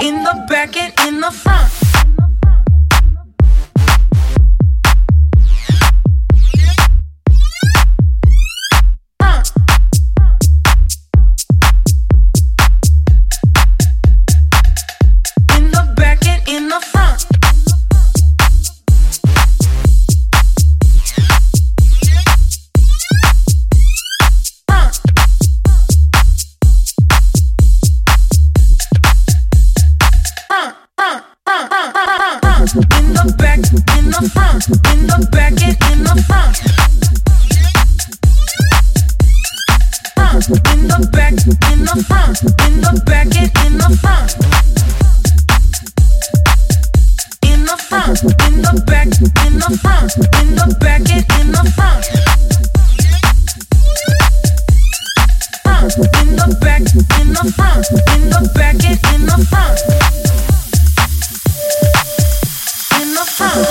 in the back and in the front. the back, in the front, in the back and in the front. Front, in the back, in the front, in the back and in the front.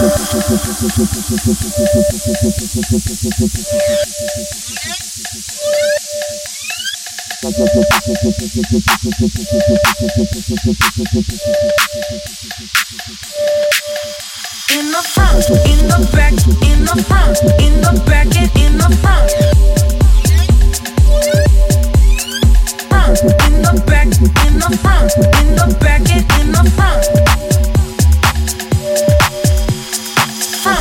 In the front, in the back, in the front, in the back and in the front.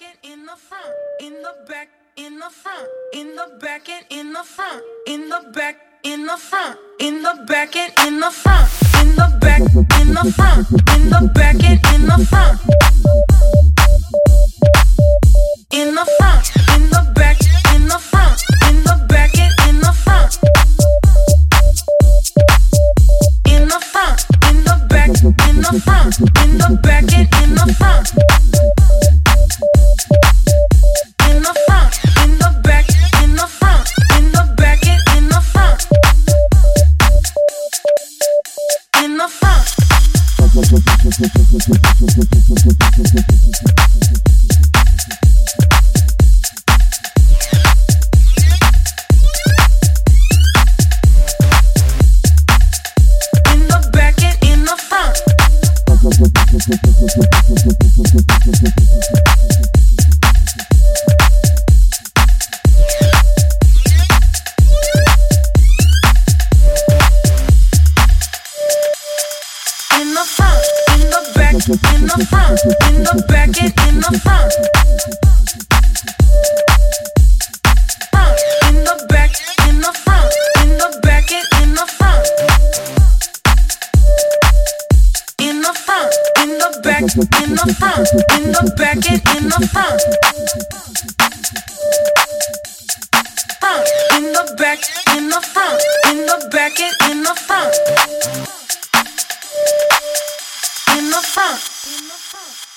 back and in the front, in the back, in the front, in the back and in the front, in the back, in the front, in the back and in the front, in the back, in the front, in the back. Thank you. in the front, in the back, in the front, in the back, and in the front. Front, in the back, in the front, in the back, and in the front. In the front, in the back, in the front, in the back, and in the front. Front, in the back, in the front, in the back, and in the front. Emoção. Emoção.